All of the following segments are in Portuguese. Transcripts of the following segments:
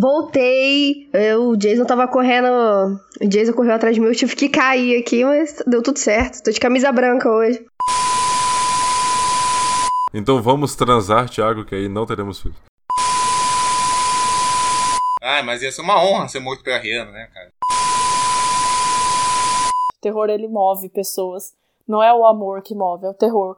Voltei. Eu, o Jason tava correndo. O Jason correu atrás de mim. Eu tive que cair aqui, mas deu tudo certo. Tô de camisa branca hoje. Então vamos transar, Thiago, que aí não teremos filhos. Ah, mas ia ser uma honra ser morto pela Rihanna, né, cara? O terror, ele move pessoas. Não é o amor que move, é o terror.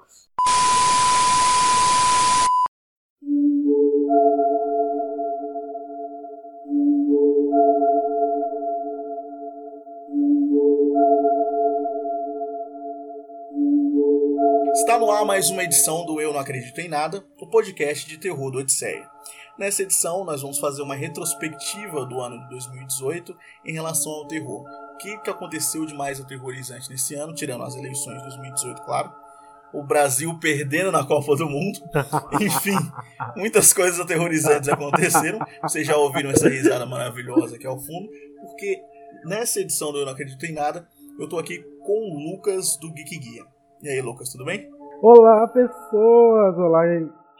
Ar mais uma edição do Eu Não Acredito em Nada, o podcast de terror do Odisseia. Nessa edição, nós vamos fazer uma retrospectiva do ano de 2018 em relação ao terror. O que, que aconteceu de mais aterrorizante nesse ano, tirando as eleições de 2018, claro. O Brasil perdendo na Copa do Mundo. Enfim, muitas coisas aterrorizantes aconteceram. Vocês já ouviram essa risada maravilhosa aqui ao fundo, porque nessa edição do Eu Não Acredito em Nada, eu tô aqui com o Lucas do Geek Guia. E aí, Lucas, tudo bem? Olá, pessoas! Olá,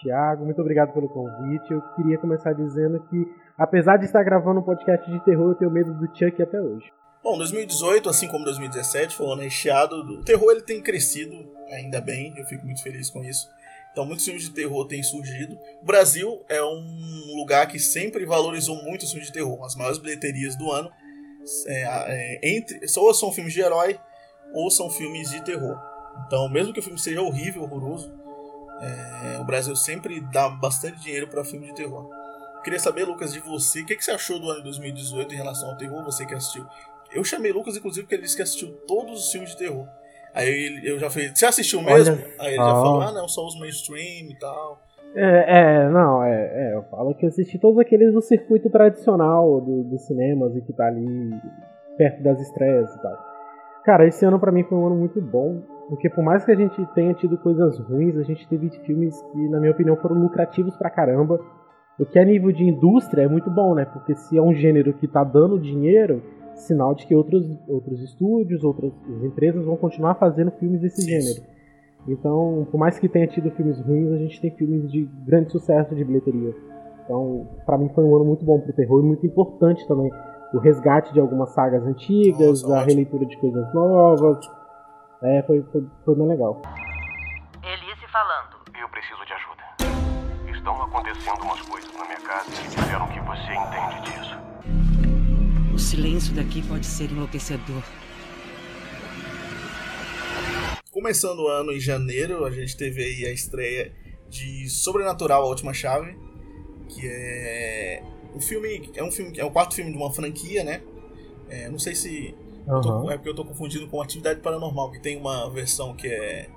Thiago, muito obrigado pelo convite. Eu queria começar dizendo que, apesar de estar gravando um podcast de terror, eu tenho medo do Chuck até hoje. Bom, 2018, assim como 2017, foi um ano recheado. O terror ele tem crescido, ainda bem, eu fico muito feliz com isso. Então, muitos filmes de terror têm surgido. O Brasil é um lugar que sempre valorizou muito os filmes de terror. As maiores bilheterias do ano é, é, entre, ou são filmes de herói ou são filmes de terror. Então, mesmo que o filme seja horrível, horroroso, é, o Brasil sempre dá bastante dinheiro para filme de terror. queria saber, Lucas, de você, o que, que, você achou do ano de 2018 em relação ao terror, você que assistiu? Eu chamei Lucas, inclusive, porque ele disse que assistiu todos os filmes de terror. Aí eu já falei, você assistiu mesmo? Olha, Aí ele já falou, ah, não, só os mainstream e tal. É, é não, é, é, eu falo que eu assisti todos aqueles do circuito tradicional do, dos cinemas e que tá ali perto das estreias e tal. Cara, esse ano para mim foi um ano muito bom. Porque por mais que a gente tenha tido coisas ruins, a gente teve filmes que, na minha opinião, foram lucrativos pra caramba. O que a nível de indústria é muito bom, né? Porque se é um gênero que tá dando dinheiro, sinal de que outros, outros estúdios, outras empresas vão continuar fazendo filmes desse gênero. Então, por mais que tenha tido filmes ruins, a gente tem filmes de grande sucesso de bilheteria. Então, para mim foi um ano muito bom pro terror e muito importante também. O resgate de algumas sagas antigas, Nossa, a releitura de coisas novas, é, foi, foi, foi bem legal. Elise falando. Eu preciso de ajuda. Estão acontecendo umas coisas na minha casa e disseram que você entende disso. O silêncio daqui pode ser enlouquecedor. Começando o ano em janeiro, a gente teve aí a estreia de Sobrenatural, a Última Chave, que é o filme é um filme é o quarto filme de uma franquia, né? É, não sei se Uhum. Tô, é porque eu tô confundindo com Atividade Paranormal, que tem uma versão que é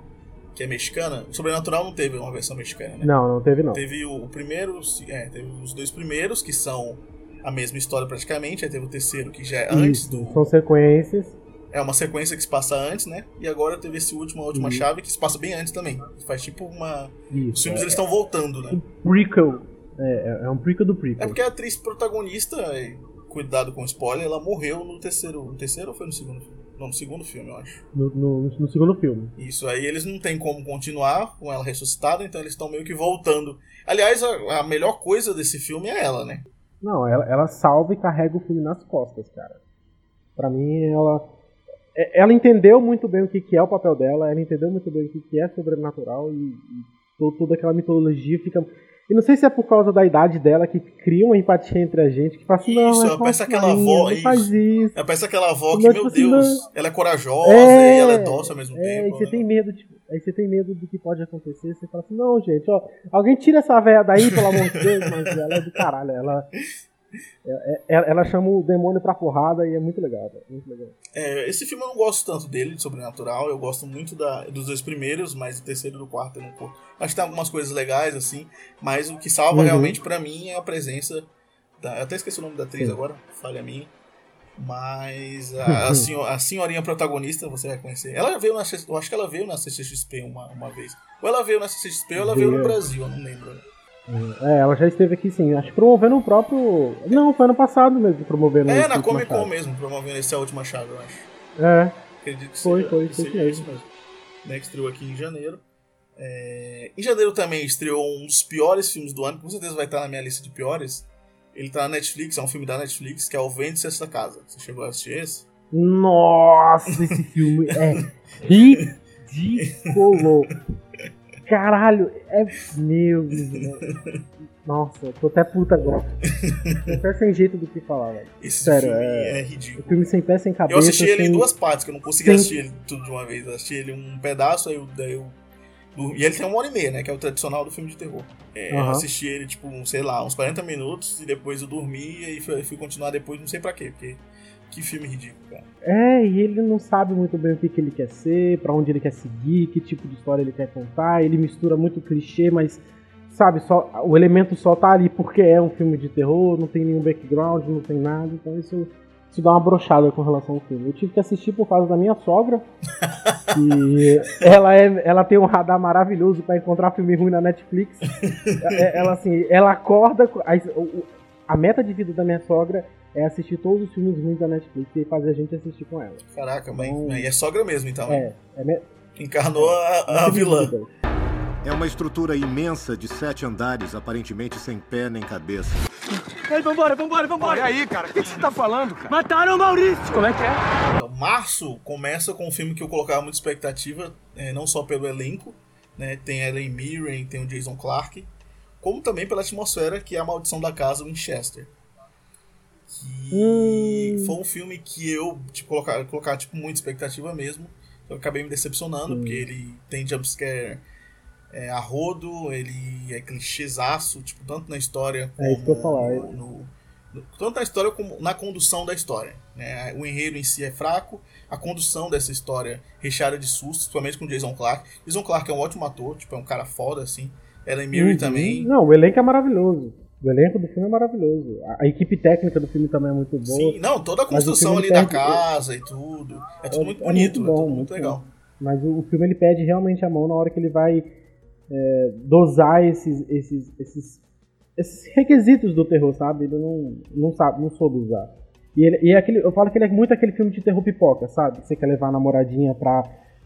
que é mexicana. O Sobrenatural não teve uma versão mexicana, né? Não, não teve não. Teve o, o primeiro, é, teve os dois primeiros, que são a mesma história praticamente, aí teve o terceiro, que já é Isso, antes do... São sequências. É uma sequência que se passa antes, né? E agora teve esse último, a última Isso. chave, que se passa bem antes também. Faz tipo uma... Isso, Os filmes é, eles estão voltando, né? Um prequel. É, é, é um prequel do prequel. É porque a atriz protagonista cuidado com spoiler, ela morreu no terceiro. No terceiro ou foi no segundo filme? Não, no segundo filme, eu acho. No, no, no segundo filme. Isso, aí eles não tem como continuar com ela ressuscitada, então eles estão meio que voltando. Aliás, a, a, melhor coisa desse filme é ela, né? Não, ela, ela salva e carrega o filme nas costas, cara. Pra mim, ela. É, ela entendeu muito bem o que, que é o papel dela, ela entendeu muito bem o que, que é sobrenatural e, e toda aquela mitologia fica e não sei se é por causa da idade dela que cria uma empatia entre a gente, que fala assim, não, isso, é parece aquela avó, isso. faz isso. É, parece aquela avó que, meu tipo Deus, assim, ela é corajosa é, e ela é doce ao mesmo é, tempo. E você né? tem medo, tipo, aí você tem medo do que pode acontecer, você fala assim, não, gente, ó, alguém tira essa véia daí, pelo amor de Deus, mas ela é do caralho, ela, ela chama o demônio pra porrada e é muito legal, muito legal. É, esse filme eu não gosto tanto dele, de Sobrenatural. Eu gosto muito da, dos dois primeiros, mas o terceiro e o quarto eu não curto. Acho que tem algumas coisas legais, assim, mas o que salva uhum. realmente para mim é a presença. Da, eu até esqueci o nome da atriz Sim. agora, falha minha. Mas a, a, senhor, a, senhorinha protagonista, você vai conhecer. Ela veio na. Eu acho que ela veio na CCXP uma, uma vez. Ou ela veio na CCXP ou ela veio no Brasil, eu não lembro. É, ela já esteve aqui sim, acho que promovendo o próprio. Não, foi ano passado mesmo promovendo É, na Comic Con mesmo, promovendo essa última chave, eu acho. É. Acredito que foi, seja, foi, foi seja isso mesmo. Né, que estreou aqui em janeiro. É... Em janeiro também estreou um dos piores filmes do ano, com certeza vai estar na minha lista de piores, Ele tá na Netflix, é um filme da Netflix, que é o Vende-se Essa Casa. Você chegou a assistir esse? Nossa, esse filme é ridículo. Caralho, é. Meu Deus. Nossa, tô até puta agora. Tô até sem jeito do que falar, velho. Esse Sério, filme é- é, O ridículo. filme sem pé, sem cabeça. Eu assisti ele em sem- duas partes, que eu não consegui sem- assistir ele tudo de uma vez. Eu assisti ele um pedaço, aí eu, daí eu. E ele tem uma hora e meia, né? Que é o tradicional do filme de terror. É, Eu Aham. assisti ele, tipo, sei lá, uns 40 minutos e depois eu dormi e fui, fui continuar depois, não sei pra quê, porque. Que filme ridículo, cara. É, e ele não sabe muito bem o que, que ele quer ser, pra onde ele quer seguir, que tipo de história ele quer contar. Ele mistura muito clichê, mas, sabe, só o elemento só tá ali porque é um filme de terror, não tem nenhum background, não tem nada. Então isso, isso dá uma brochada com relação ao filme. Eu tive que assistir por causa da minha sogra, que ela, é, ela tem um radar maravilhoso pra encontrar filme ruim na Netflix. É- ela, assim, ela acorda. A, a meta de vida da minha sogra é assistir todos os filmes ruins da Netflix e fazer a gente assistir com ela. Caraca, mãe. Aí é sogra mesmo, então. É, é me- Encarnou a, a vilã. É uma estrutura imensa de sete andares, aparentemente sem pé nem cabeça. Ei, vambora, vambora, vambora. E aí, cara? O que você tá falando, cara? Mataram o Maurício. Como é que é? Então, Março começa com um filme que eu colocava muita expectativa, é, não só pelo elenco, né? Tem a Ellen Mirren, tem o Jason Clarke, como também pela atmosfera que é a Maldição da Casa Winchester. Que foi um filme que eu tipo, colocar, colocar tipo, muita expectativa mesmo. Eu acabei me decepcionando, Sim. porque ele tem jumpscare é, a rodo, ele é clichêzaço, tipo, tanto na história como É isso que eu falar. no- no- no- tanto na história como na condução da história. Né? O enredo em si é fraco, a condução dessa história recheada de sustos, principalmente com Jason Clarke. Jason Clarke é um ótimo ator, tipo, é um cara foda, assim. Ellen Mirren Uhum. também. Não, o elenco é maravilhoso. O elenco do filme é maravilhoso. A, a equipe técnica do filme também é muito boa. Sim, não, toda a construção ali da casa e tudo. É tudo É- muito é bonito, muito é bom, tudo muito muito legal. bom. Mas o, o filme ele perde realmente a mão na hora que ele vai é, dosar esses, esses, esses, esses requisitos do terror, sabe? Ele não, não sabe, não soube usar. E, ele, e é aquele, eu falo que ele é muito aquele filme de terror pipoca, sabe? Você quer levar a namoradinha pra,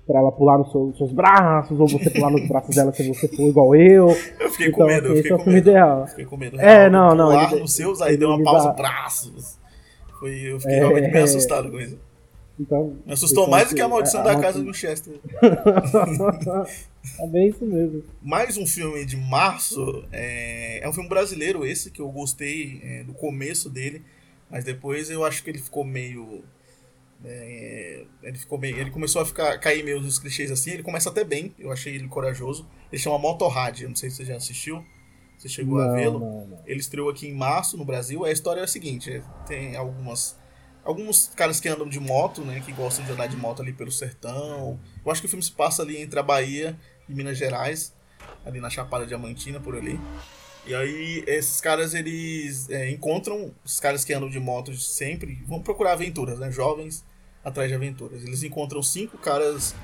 pra ela pular nos seu- seus braços, ou você pular nos braços dela se você for igual eu. Eu fiquei Então, com medo, eu fiquei é o com medo. ideal. Fiquei com medo. É, não, não, pular ele- nos seus, aí ele deu uma pausa, dá- braços. Foi, eu fiquei É. realmente bem assustado com isso. Então, Me assustou então, mais do que a maldição a- da a- casa do Chester. é bem isso mesmo. Mais um filme de março. É, é um filme brasileiro esse, que eu gostei é, do começo dele, mas depois eu acho que ele ficou meio. É, ele ficou meio. Ele começou a ficar cair meio nos clichês assim. Ele começa até bem, eu achei ele corajoso. Ele chama Motorrad, eu não sei se você já assistiu. Você chegou a Não, vê-lo. não, não. Ele estreou aqui em março no Brasil. A história é a seguinte: é, tem algumas. Alguns caras que andam de moto, né? Que gostam de andar de moto ali pelo sertão. Eu acho que o filme se passa ali entre a Bahia e Minas Gerais, ali na Chapada Diamantina, por ali. E aí, esses caras, eles é, encontram os caras que andam de moto sempre, vão procurar aventuras, né? Jovens atrás de aventuras. Eles encontram cinco caras,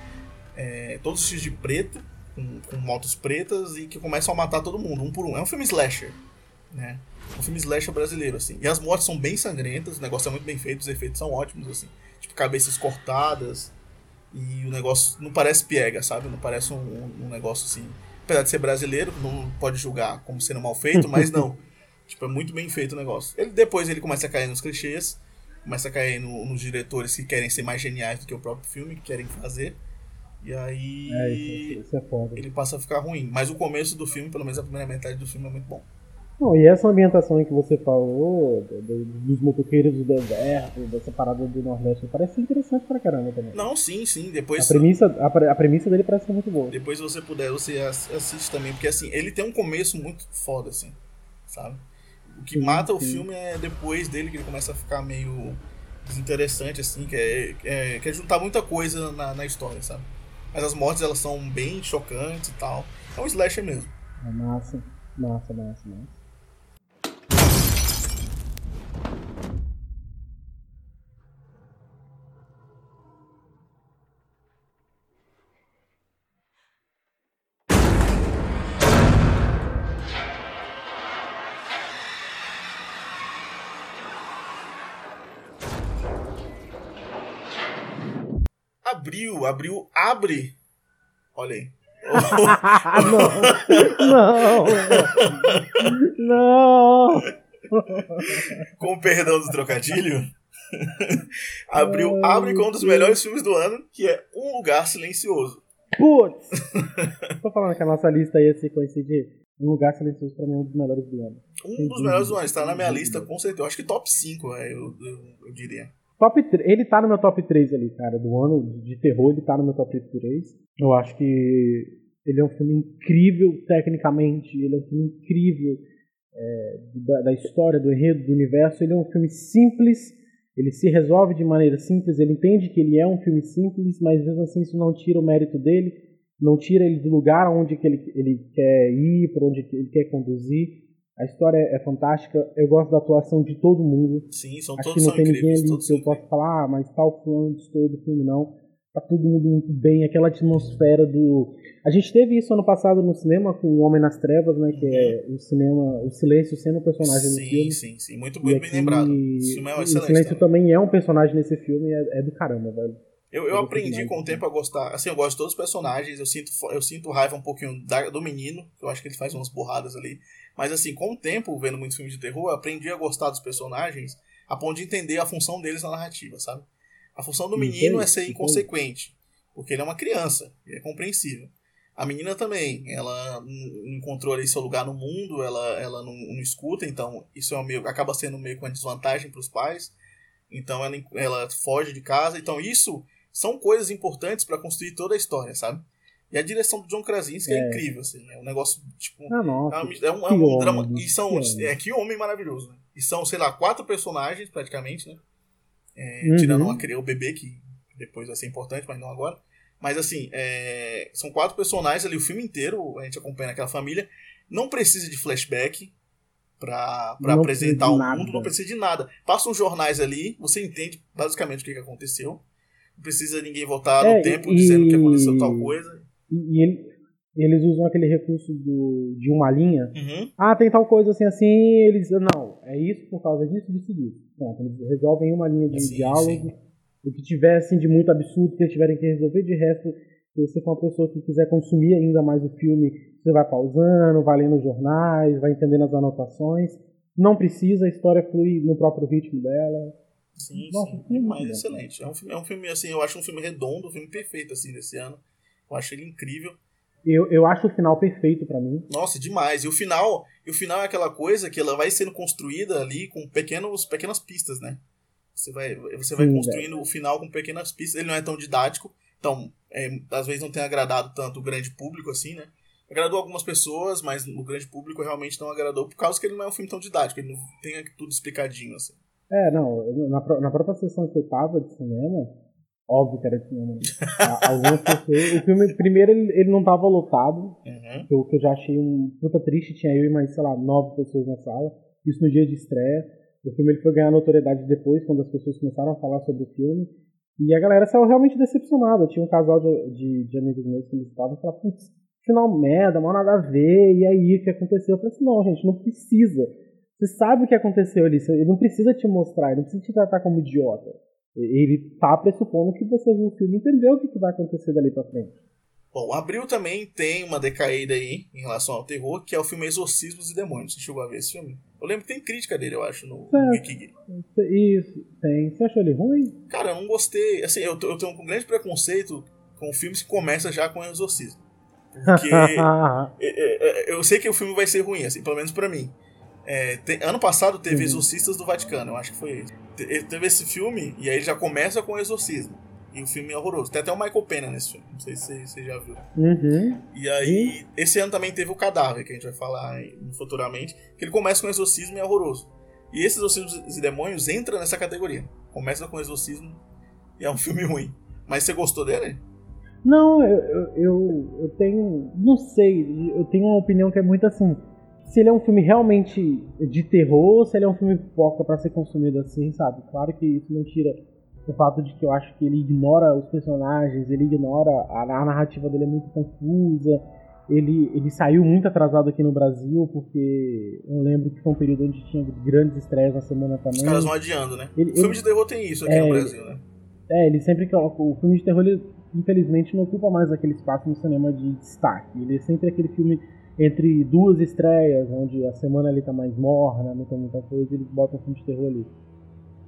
é, todos vestidos de preto, com, com motos pretas, e que começam a matar todo mundo, um por um. É um filme slasher, né? Um filme slasher brasileiro, assim. E as mortes são bem sangrentas, o negócio é muito bem feito, os efeitos são ótimos, assim. Tipo, cabeças cortadas, e o negócio não parece piega, sabe? Não parece um, um negócio assim. Apesar de ser brasileiro, não pode julgar como sendo mal feito, mas não. tipo, é muito bem feito o negócio. Ele, depois ele começa a cair nos clichês, começa a cair no- nos diretores que querem ser mais geniais do que o próprio filme, que querem fazer. E aí É, isso, isso é foda. ele passa a ficar ruim. Mas o começo do filme, pelo menos a primeira metade do filme, é muito bom. Não, e essa ambientação que você falou, do- do- dos motoqueiros do deserto, dessa parada do Nordeste, parece interessante pra caramba também. Não, sim, sim. A Depois, premissa, a, a premissa dele parece ser muito boa. depois se você puder, você ass- assiste também. Porque assim, ele tem um começo muito foda, assim. Sabe? O que Sim, mata o sim. filme é depois dele que ele começa a ficar meio desinteressante, assim, que é, é, quer juntar muita coisa na, na história, sabe? Mas as mortes elas são bem chocantes e tal. É um slasher mesmo. É massa, massa, massa, massa. Abril, abril abre. Olha aí. não, não, não. com o perdão do trocadilho, abriu, abre com um dos melhores filmes do ano, que é Um Lugar Silencioso. Putz! Tô falando que a nossa lista ia se coincidir. Um Lugar Silencioso pra mim é um dos melhores do ano. Um dos melhores do ano, está na minha lista com certeza. Eu acho que top 5, é, eu, eu, eu diria. Top 3, ele tá no meu top 3 ali, cara, do ano de terror, ele tá no meu top 3. Eu acho que ele é um filme incrível tecnicamente, ele é um filme incrível é, da, da, história, do enredo, do universo. Ele é um filme simples, ele se resolve de maneira simples, ele entende que ele é um filme simples, mas mesmo assim isso não tira o mérito dele, não tira ele do lugar onde que ele, ele quer ir, para onde ele quer conduzir. A história é fantástica, eu gosto da atuação de todo mundo. Sim, são Acho todos que não tem ninguém ali que eu possa falar, ah, mas tal fulano destoou do filme, não. Tá todo mundo muito bem, aquela atmosfera do. A gente teve isso ano passado no cinema com O Homem nas Trevas, né? Que é o cinema, o silêncio sendo um personagem sim, no filme. Sim, sim, muito, muito bem lembrado. O é o silêncio também. é um personagem nesse filme, é, é do caramba, velho. Eu, eu aprendi com o tempo a gostar. Assim, eu gosto de todos os personagens. Eu sinto, eu sinto raiva um pouquinho da, do menino. Eu acho que ele faz umas borradas ali. Mas, assim, com o tempo, vendo muitos filmes de terror, eu aprendi a gostar dos personagens a ponto de entender a função deles na narrativa, sabe? A função do menino é ser inconsequente. Porque ele é uma criança. E é compreensível. A menina também. Ela não encontrou ali seu lugar no mundo. Ela, ela não, não escuta. Então, isso é meio, acaba sendo meio que uma desvantagem para os pais. Então, ela, ela foge de casa. Então, isso são coisas importantes para construir toda a história, sabe? E a direção do John Krasinski é, é incrível, assim. É um negócio, tipo. Ah, nossa, é um, é um, é um drama. E são. Que é, que homem maravilhoso, né? E são, sei lá, quatro personagens, praticamente, né? É, uhum. Tirando uma, o bebê, que depois vai ser importante, mas não agora. Mas, assim, é, são quatro personagens ali, o filme inteiro, a gente acompanha aquela família. Não precisa de flashback pra, pra apresentar o mundo, não precisa de nada. Passa uns jornais ali, você entende basicamente o que, que aconteceu. Não precisa ninguém voltar É, no tempo e- dizendo que aconteceu tal coisa. E, e ele- eles usam aquele recurso do, de uma linha. Uhum. Ah, tem tal coisa assim, assim, eles. Não, é isso por causa disso, disso e disso. Pronto, eles resolvem uma linha de Sim, diálogo. sim. O que tiver assim, de muito absurdo que eles tiverem que resolver, de resto, se você for uma pessoa que quiser consumir ainda mais o filme, você vai pausando, vai lendo os jornais, vai entendendo as anotações. Não precisa, a história flui no próprio ritmo dela. Sim, Nossa, sim. que Demais, lindo. excelente. É um, filme, é um filme, assim, eu acho um filme redondo, um filme perfeito, assim, desse ano. Eu acho ele incrível. Eu, eu acho o final perfeito pra mim. Nossa, demais. E o final, e o final é aquela coisa que ela vai sendo construída ali com pequenos, pequenas pistas, né? Você vai, você vai Sim, construindo o final com pequenas pistas. Ele não é tão didático, então é, às vezes não tem agradado tanto o grande público assim, né? Agradou algumas pessoas, mas o grande público realmente não agradou por causa que ele não é um filme tão didático, ele não tem tudo explicadinho assim. É, não, na, na própria sessão que eu tava de cinema, óbvio que era de cinema. a- Algumas pessoas. O filme, primeiro, ele, ele não tava lotado, Uhum. o que eu já achei um puta triste. Tinha eu e mais, sei lá, nove pessoas na sala. Isso no dia de estreia. O filme ele foi ganhar notoriedade depois, quando as pessoas começaram a falar sobre o filme. E a galera saiu realmente decepcionada. Tinha um casal de, de, de amigos meus que eles estavam e falaram, putz, final merda, mal nada a ver. E aí, o que aconteceu? Eu falei assim, não, gente, não precisa. Você sabe o que aconteceu ali. Ele não precisa te mostrar, ele não precisa te tratar como idiota. Ele tá pressupondo que você viu o filme e entendeu o que que vai acontecer dali pra frente. Bom, Abril também tem uma decaída aí em relação ao terror, que é o filme Exorcismos e Demônios. Você chegou a ver esse filme? Eu lembro que tem crítica dele, eu acho, no. Wiki. Isso, tem. Você achou ele ruim? Cara, eu não gostei. Assim, eu, eu tenho um grande preconceito com filmes que começam já com exorcismo. Porque é, é, é, eu sei que o filme vai ser ruim, assim, pelo menos pra mim. É, te- ano passado teve Uhum. Exorcistas do Vaticano, eu acho que foi esse. Te- teve esse filme e aí já começa com o exorcismo. E o filme é horroroso. Tem até o Michael Pena nesse filme, não sei se você- já viu. Uhum. E aí, esse ano também teve o Cadáver, que a gente vai falar futuramente, que ele começa com exorcismo e é horroroso. E esses Exorcismos e Demônios entra nessa categoria. Começa com exorcismo e é um filme ruim. Mas você gostou dele? Não, eu, eu, eu tenho. Não sei, eu tenho uma opinião que é muito assim. Se ele é um filme realmente de terror se ele é um filme pipoca pra ser consumido assim, sabe? Claro que isso não tira o fato de que eu acho que ele ignora os personagens, ele ignora. A, a narrativa dele é muito confusa. Ele, ele saiu muito atrasado aqui no Brasil, porque eu lembro que foi um período onde tinha grandes estreias na semana também. Os caras vão adiando, né? Ele- o filme ele- de terror tem isso aqui É, no Brasil, né? É, ele sempre coloca. O filme de terror, ele, infelizmente, não ocupa mais aquele espaço no cinema de destaque. Ele é sempre aquele filme entre duas estreias, onde a semana ali tá mais morna, não tem muita coisa, eles botam um filme de terror ali.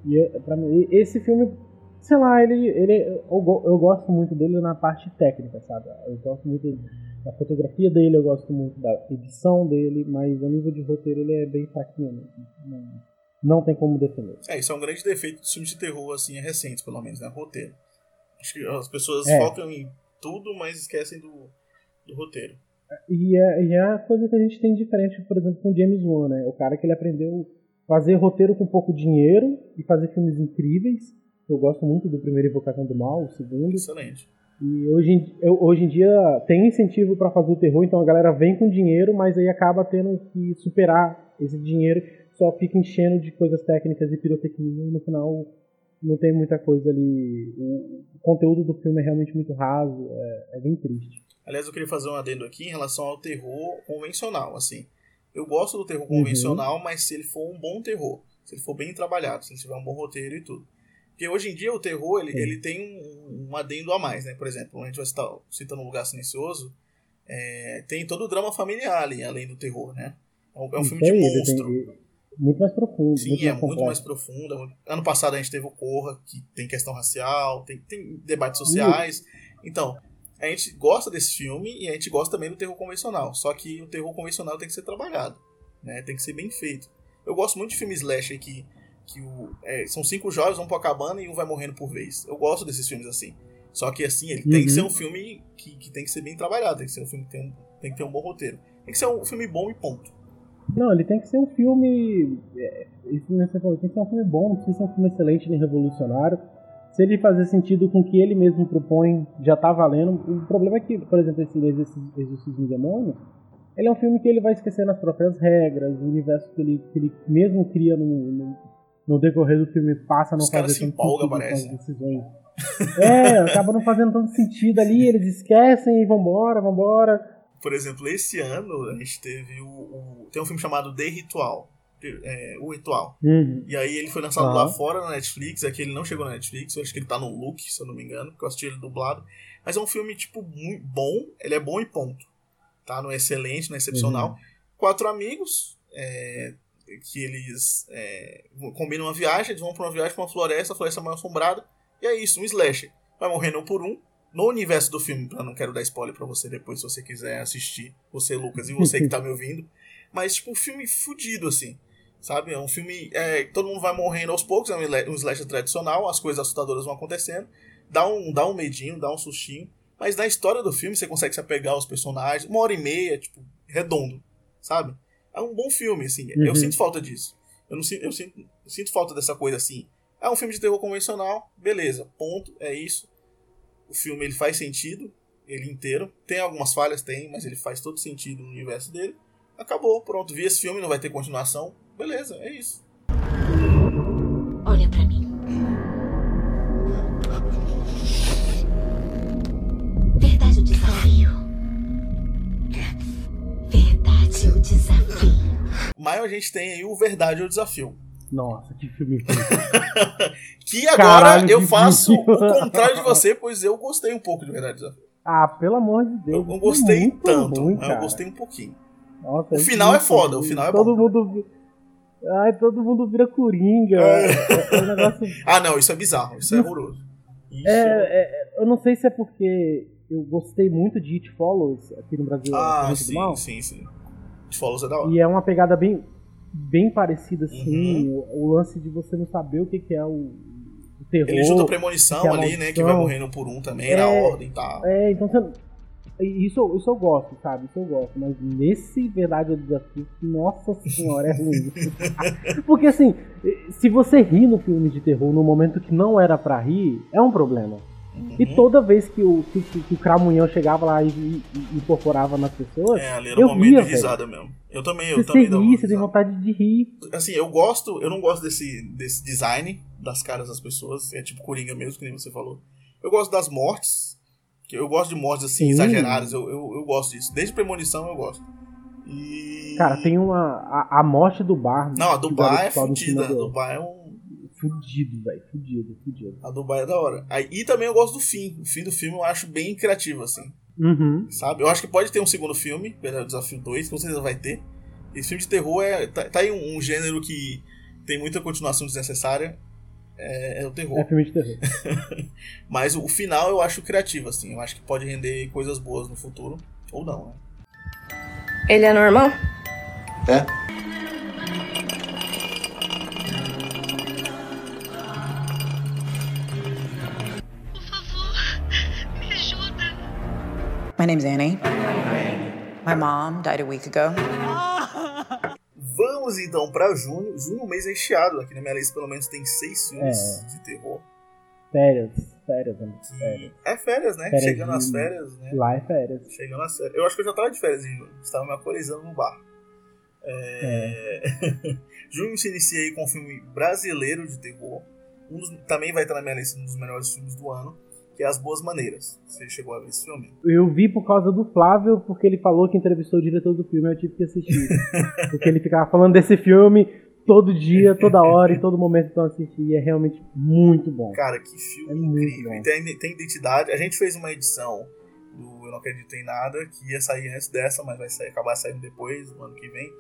E pra mim, esse filme, sei lá, ele, ele eu, eu gosto muito dele na parte técnica, sabe? Eu gosto muito da fotografia dele, eu gosto muito da edição dele, mas a nível de roteiro ele é bem fraquinho. né? Não, não tem como defender. É, isso é um grande defeito dos filmes de terror, assim, recentes, pelo menos, né? Roteiro. Acho que as pessoas É. focam em tudo, mas esquecem do, do roteiro. E é, e é a coisa que a gente tem diferente, por exemplo, com James Wan, né? O cara que ele aprendeu fazer roteiro com pouco dinheiro e fazer filmes incríveis. Eu gosto muito do primeiro Invocação do Mal, o segundo. Excelente. E hoje em, hoje em dia tem incentivo pra fazer o terror, então a galera vem com dinheiro, mas aí acaba tendo que superar esse dinheiro, só fica enchendo de coisas técnicas e pirotecnia e no final não tem muita coisa ali. O, o conteúdo do filme é realmente muito raso, é, é bem triste. Aliás, eu queria fazer um adendo aqui em relação ao terror convencional, assim. Eu gosto do terror Uhum. convencional, mas se ele for um bom terror, se ele for bem trabalhado, se ele tiver um bom roteiro e tudo. Porque hoje em dia o terror, ele, ele tem um, um adendo a mais, né? Por exemplo, a gente vai citar, citando um lugar silencioso, é, tem todo o drama familiar ali, além do terror, né? É um, é um filme de monstro. tem- muito mais profundo. Sim, muito é mais muito mais complexo. profunda. Ano passado a gente teve o Corra, que tem questão racial, tem, tem debates sociais. Então, a gente gosta desse filme e a gente gosta também do terror convencional. Só que o terror convencional tem que ser trabalhado, né? Tem que ser bem feito. Eu gosto muito de filmes slasher que, que o, é, são cinco jovens, vão pra cabana e um vai morrendo por vez. Eu gosto desses filmes assim. Só que assim, ele tem que Uhum. ser um filme que, que tem que ser bem trabalhado, tem que ser um filme que tem, um- tem que ter um bom roteiro. Tem que ser um filme bom e ponto. Não, ele tem que ser um filme. é, Isso que você falou, tem que ser um filme bom, não precisa ser um filme excelente nem revolucionário. Se ele fazer sentido com o que ele mesmo propõe, já tá valendo. O problema é que, por exemplo, esse Exorcismo do Demônio, ele é um filme que ele vai esquecendo as próprias regras, o universo que ele, que ele mesmo cria no, no, no decorrer do filme passa a não Os fazer se tanto sentido parece. decisões. É, acaba não fazendo tanto sentido ali, eles esquecem e vambora, vambora. Por exemplo, esse ano a gente teve o. o- tem um filme chamado The Ritual. É, o Ritual. Uhum. E aí ele foi lançado Aham. lá fora na Netflix. Aqui ele não chegou na Netflix. Eu acho que ele tá no Look, se eu não me engano, porque eu assisti ele dublado. Mas é um filme, tipo, muito bom. Ele é bom e ponto. Tá? Não é excelente, não é excepcional. Uhum. Quatro amigos. é, que eles é, combinam uma viagem, eles vão pra uma viagem pra uma floresta, a floresta mal assombrada. E é isso, um slasher. Vai morrendo um por um. No universo do filme, eu não quero dar spoiler pra você depois, se você quiser assistir. Você, Lucas, e você que tá me ouvindo. Mas, tipo, um filme fudido, assim. Sabe? É um filme. é, todo mundo vai morrendo aos poucos, é um slasher tradicional, as coisas assustadoras vão acontecendo. Dá um, dá um medinho, dá um sustinho. Mas na história do filme você consegue se apegar aos personagens. Uma hora e meia, tipo, redondo. Sabe? É um bom filme, assim. Eu Uhum. sinto falta disso. Eu, não sinto, eu, sinto, eu sinto falta dessa coisa assim. É um filme de terror convencional, beleza, ponto, é isso. O filme ele faz sentido, ele inteiro. Tem algumas falhas, tem, mas ele faz todo sentido no universo dele. Acabou, pronto, vi esse filme, não vai ter continuação. Beleza, é isso. Olha pra mim. Verdade ou desafio? Verdade ou desafio? Mas a gente tem aí o Verdade ou Desafio. Nossa, que filme. Que agora Caralho, eu faço o contrário de você, pois eu gostei um pouco de Verdade ou Desafio. ah, pelo amor de Deus. Eu não é gostei tanto, ruim, mas eu gostei um pouquinho. Nossa, O é final é foda, o final é todo bom. Mundo... Ai, todo mundo vira coringa. É, um negócio. Ah, não, isso é bizarro, isso é horroroso. Isso É, é, eu não sei se é porque eu gostei muito de It Follows aqui no Brasil. Ah, sim, Mal, sim, sim. It Follows é da hora. E é uma pegada bem, bem parecida, assim. Uhum. O, o lance de você não saber o que, que é o, o terror. Ele junta a premonição é a ali, né? Que vai morrendo um por um também, É, na ordem e tal. É, então você. Isso, eu- isso eu gosto, sabe? Isso eu gosto. Mas nesse Verdade ou Desafio, nossa senhora, é ruim. Porque assim, se você ri no filme de terror no momento que não era pra rir, é um problema. E Uhum. toda vez que o, que, que- o Cramunhão chegava lá e, e- e incorporava nas pessoas, É, ali era eu um momento ria, de velho. risada mesmo. Eu também, eu Você também dava ri, você tem vontade de rir. Assim, eu gosto, eu não gosto desse, desse design das caras das pessoas, é tipo Coringa mesmo, que nem você falou. Eu gosto das mortes, eu gosto de mortes assim, Sim. exageradas, eu, eu, eu gosto disso. Desde Premonição eu gosto. E... Cara, tem uma. A, a morte do bar. Não, a Dubai Garoto é fodida, a do- Dubai é um... fudido, velho. Fudido, fudido. A Dubai é da hora. Aí, e também eu gosto do fim. O fim do filme eu acho bem criativo, assim. Uhum. Sabe? Eu acho que pode ter um segundo filme, Verdadeiro Desafio 2, com certeza vai ter. Esse filme de terror é. Tá, tá aí um, um gênero que tem muita continuação desnecessária. É, é o terror. É filme de terror. Mas o, final eu acho criativo, assim. Eu acho que pode render coisas boas no futuro. Ou não, né? Ele é normal? É. My name's Annie. My mom died a week ago. Vamos então pra junho. Junho é um mês recheado. Aqui na minha lista, pelo menos, tem seis filmes É. de terror. Férias, férias, amigo. Férias. É férias, né? Férias Chegando às férias, né? Lá é férias. Chegando às férias. Eu acho que eu já tava de férias em junho. Estava me alcoolizando no bar. É... junho se inicia aí com um filme brasileiro de terror. Um dos- também vai estar na minha lista um dos melhores filmes do ano, que é As Boas Maneiras. Você chegou a ver esse filme? Eu vi por causa do Flávio, porque ele falou que entrevistou o diretor do filme, eu tive que assistir. porque ele ficava falando desse filme todo dia, toda hora, em todo momento então eu assisti. E é realmente muito bom. Cara, que filme É incrível. E tem, tem identidade. A gente fez uma edição do Eu Não Acredito em Nada, que ia sair antes dessa, mas vai sair- acabar saindo depois, no ano que vem.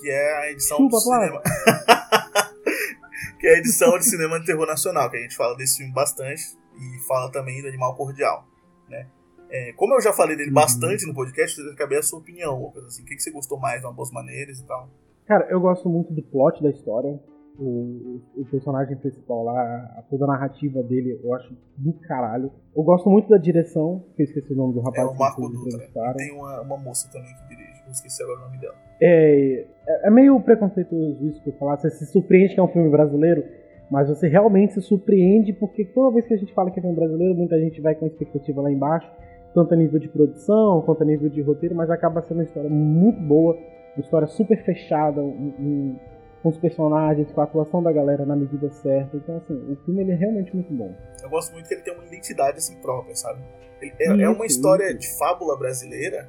Que é a edição Chupa, do cinema. que é a edição de cinema de terror nacional, que a gente fala desse filme bastante e fala também do Animal Cordial, né? É, como eu já falei Uhum. dele bastante no podcast, eu queria saber a sua opinião, Lucas. Assim, o que, que você gostou mais de uma boas maneiras e tal? Cara, eu gosto muito do plot da história. O, o- personagem principal lá, a, toda a narrativa dele, eu acho do caralho. Eu gosto muito da direção, que eu esqueci o nome do rapaz É o Marco Dutra. Tem uma, uma moça também que dirige, eu esqueci agora o nome dela. É, é- é meio preconceituoso isso que eu falar. Você se surpreende que é um filme brasileiro, mas você realmente se surpreende porque toda vez que a gente fala que é filme brasileiro, muita gente vai com a expectativa lá embaixo, tanto a nível de produção quanto a nível de roteiro, mas acaba sendo uma história muito boa, uma história super fechada, um- um- com os personagens, com a atuação da galera na medida certa. Então, assim, o filme ele é realmente muito bom. Eu gosto muito que ele tem uma identidade assim própria, sabe? Ele- é, é uma história isso. de fábula brasileira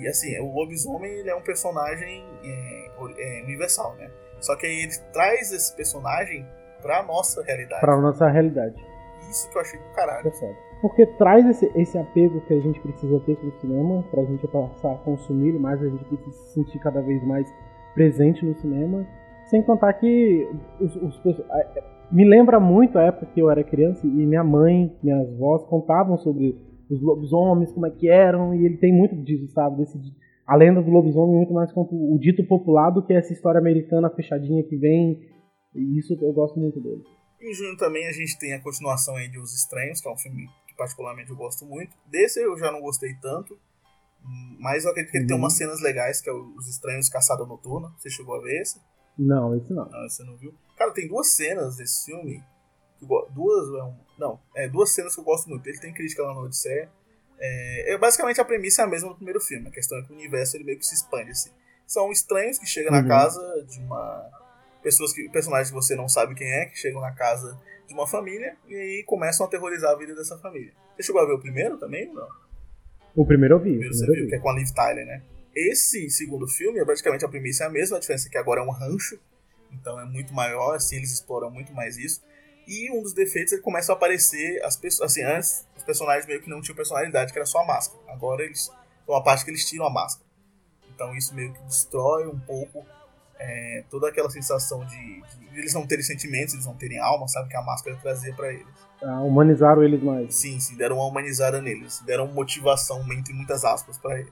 e assim, o lobisomem ele é um personagem é, é, universal, né? Só que aí ele traz esse personagem pra nossa realidade. Pra nossa realidade. Isso que eu achei do caralho. Percebe? Porque traz esse, esse apego que a gente precisa ter com o cinema, pra gente passar a consumir ele mais, a gente precisa se sentir cada vez mais presente no cinema. Sem contar que os, os a- me lembra muito a época que eu era criança e minha mãe, minhas avós contavam sobre os lobisomens, como é que eram, e ele tem muito disso, sabe? Desse, a lenda do lobisomem muito mais quanto o dito popular do que essa história americana fechadinha que vem. E isso eu gosto muito dele. Em junho também a gente tem a continuação aí de Os Estranhos, que é um filme que particularmente eu gosto muito. Desse eu já não gostei tanto, mas eu acredito que ele tem Uhum. umas cenas legais, que é Os Estranhos Caçada Noturna. Você chegou a ver esse? Não, esse não. Não, você não viu? Cara, tem duas cenas desse filme. Duas. é Não, é duas cenas que eu gosto muito. Ele tem crítica lá no Odisseia. É, é, basicamente a premissa é a mesma do primeiro filme. A questão é que o universo ele meio que se expande assim. São estranhos que chegam Uhum. na casa de uma. Pessoas que. Personagens que você não sabe quem é, que chegam na casa de uma família e aí começam a aterrorizar a vida dessa família. Você chegou a ver o primeiro também ou não? O primeiro eu vi. O Primeiro você primeiro eu viu, vi. que é com a Liv Tyler, né? Esse segundo filme, é praticamente a premissa é a mesma, a diferença é que agora é um rancho, então é muito maior, assim, eles exploram muito mais isso. E um dos defeitos é que começam a aparecer as pessoas, assim, antes os personagens meio que não tinham personalidade, que era só a máscara. Agora eles, uma parte que eles tiram a máscara. Então isso meio que destrói um pouco é, toda aquela sensação de, de eles não terem sentimentos, eles não terem alma, sabe, que a máscara trazia pra eles. Ah, humanizaram eles mais. Sim, sim, deram uma humanizada neles, deram motivação, entre muitas aspas, pra ele.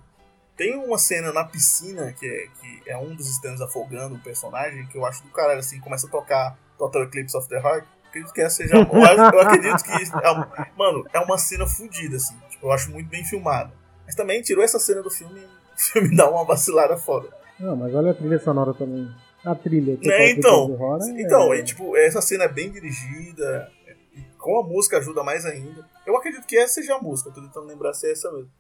Tem uma cena na piscina que é, que é um dos extremos afogando o personagem, que eu acho do caralho, assim, começa a tocar Total Eclipse of the Heart. Acredito que essa seja. Eu, acredito que. é mano, é uma cena fodida, assim. Tipo, eu acho muito bem filmada. Mas também tirou essa cena do filme, o filme dá uma vacilada foda. Não, mas olha a trilha sonora também. A trilha. total Né, então, do horror é- então e, tipo, essa cena é bem dirigida, e com a música ajuda mais ainda. Eu acredito que essa seja a música, tô tentando lembrar se é essa mesmo.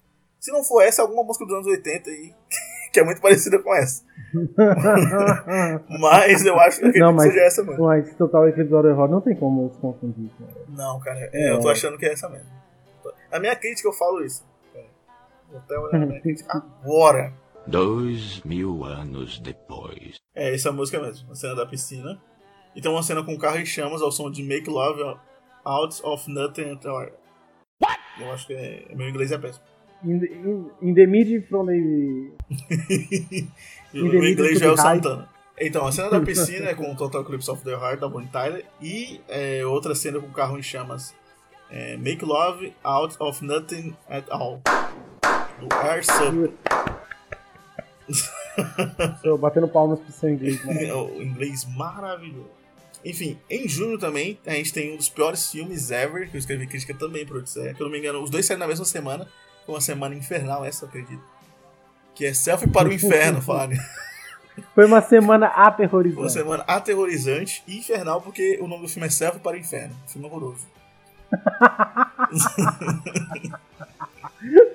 Se não for essa, é alguma música dos anos 80 aí, que é muito parecida com essa. Mas eu acho que Não, mas, que seja essa mesmo. mas Total Eclipse of the Heart não tem como se confundir. cara. Não, cara, é, É. eu tô achando que é essa mesmo. A minha crítica eu falo isso. Vou até olhar na minha crítica agora. Dois mil anos depois. É, essa música mesmo, a cena da piscina. E tem uma cena com o carro em chamas ao som de Make Love Out of Nothing at All. Eu acho que é, meu inglês é péssimo. In, in, in the mid from the. o meu inglês já é o Santana. Então, a cena da piscina é com o Total Eclipse of the Heart da Bonnie Tyler e é, outra cena com o carro em chamas. É, Make Love Out of Nothing at All. Do Air Sub. Tô batendo palmas pro seu inglês. Né? o inglês maravilhoso. Enfim, em junho também, a gente tem um dos piores filmes ever, que eu escrevi crítica também pro Odisseia. Que eu não me engano, os dois saíram na mesma semana. Foi uma semana infernal essa, eu acredito. Que é Selfie para o Inferno, Fábio. Foi uma semana aterrorizante. Uma semana aterrorizante e infernal, porque o nome do filme é Selfie para o Inferno. filme horroroso.